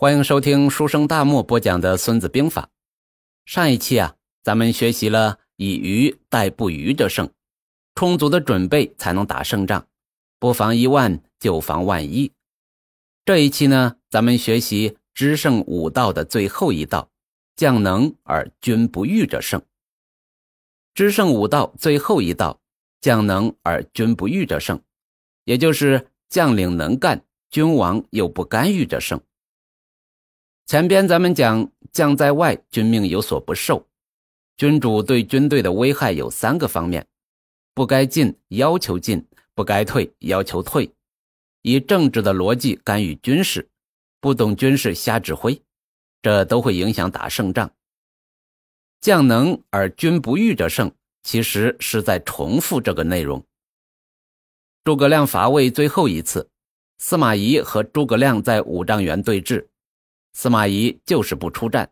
欢迎收听书生大漠播讲的《孙子兵法》。上一期啊，咱们学习了以愚待不愚的胜，充足的准备才能打胜仗，不防一万就防万一。这一期呢，咱们学习知胜五道的最后一道，将能而君不欲者胜。知胜五道最后一道，将能而君不欲者胜，也就是将领能干，君王又不干预者胜。前边咱们讲，将在外，君命有所不受。君主对军队的危害有三个方面：不该进，要求进；不该退，要求退。以政治的逻辑干预军事，不懂军事瞎指挥，这都会影响打胜仗。将能而君不欲者胜，其实是在重复这个内容。诸葛亮伐魏最后一次，司马懿和诸葛亮在五丈原对峙。司马懿就是不出战，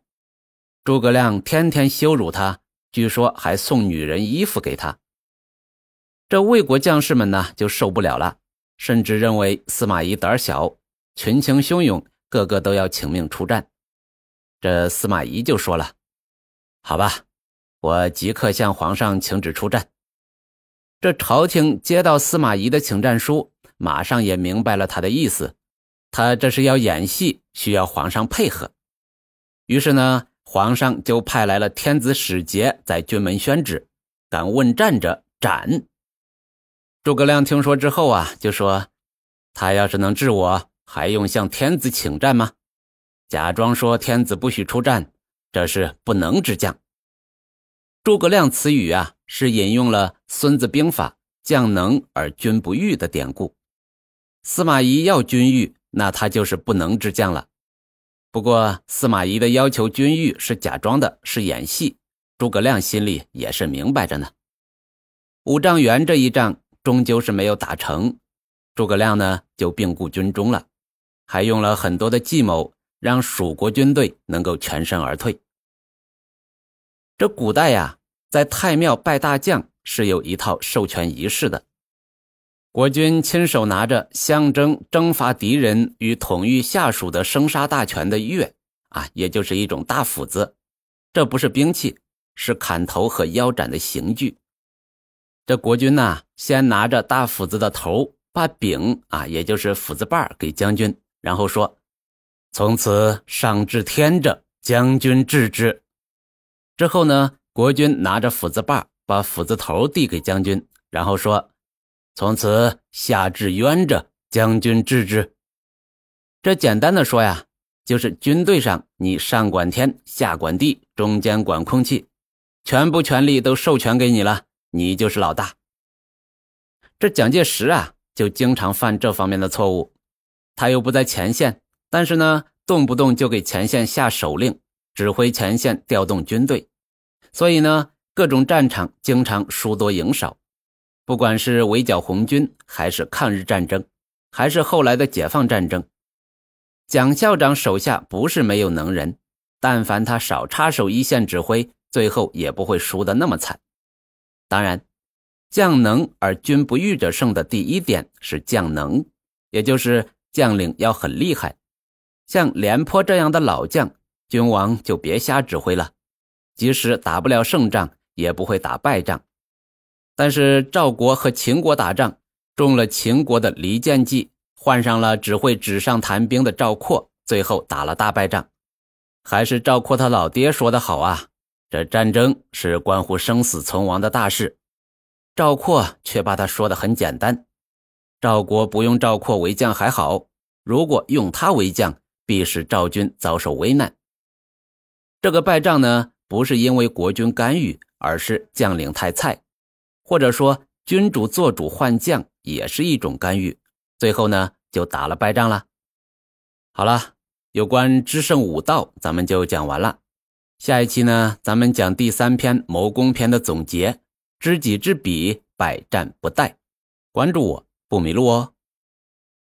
诸葛亮天天羞辱他，据说还送女人衣服给他。这魏国将士们呢就受不了了，甚至认为司马懿胆小，群情汹涌，个个都要请命出战。这司马懿就说了：“好吧，我即刻向皇上请旨出战。”这朝廷接到司马懿的请战书，马上也明白了他的意思。他这是要演戏，需要皇上配合。于是呢，皇上就派来了天子使节，在军门宣旨：敢问战者斩。诸葛亮听说之后啊，就说：“他要是能治我，还用向天子请战吗？假装说天子不许出战，这是不能之将。”诸葛亮此语啊，是引用了《孙子兵法》“将能而君不欲”的典故。司马懿要君欲。那他就是不能之将了。不过司马懿的要求军玉是假装的，是演戏。诸葛亮心里也是明白着呢。五丈原这一仗终究是没有打成，诸葛亮呢就病故军中了，还用了很多的计谋，让蜀国军队能够全身而退。这古代呀，在太庙拜大将是有一套授权仪式的。国君亲手拿着象征征伐敌人与统御下属的生杀大权的钺啊，也就是一种大斧子，这不是兵器，是砍头和腰斩的刑具。这国君呐，先拿着大斧子的头，把柄啊，也就是斧子把给将军，然后说：“从此上至天者，将军治之。”之后呢，国君拿着斧子把，把斧子头递给将军，然后说。从此下至冤者，将军治之。这简单的说呀，就是军队上你上管天，下管地，中间管空气，全部权力都授权给你了，你就是老大。这蒋介石啊，就经常犯这方面的错误。他又不在前线，但是呢，动不动就给前线下手令，指挥前线调动军队，所以呢，各种战场经常输多赢少。不管是围剿红军，还是抗日战争，还是后来的解放战争，蒋校长手下不是没有能人，但凡他少插手一线指挥，最后也不会输得那么惨。当然，将能而君不欲者胜的第一点是将能，也就是将领要很厉害。像廉颇这样的老将，君王就别瞎指挥了，即使打不了胜仗，也不会打败仗。但是赵国和秦国打仗，中了秦国的离间计，换上了只会纸上谈兵的赵括，最后打了大败仗。还是赵括他老爹说的好啊，这战争是关乎生死存亡的大事。赵括却把他说的很简单，赵国不用赵括为将还好，如果用他为将，必使赵军遭受危难。这个败仗呢，不是因为国君干预，而是将领太菜。或者说，君主做主换将也是一种干预，最后呢就打了败仗了。好了，有关知胜武道，咱们就讲完了。下一期呢，咱们讲第三篇谋攻篇的总结：知己知彼，百战不殆。关注我，不迷路哦。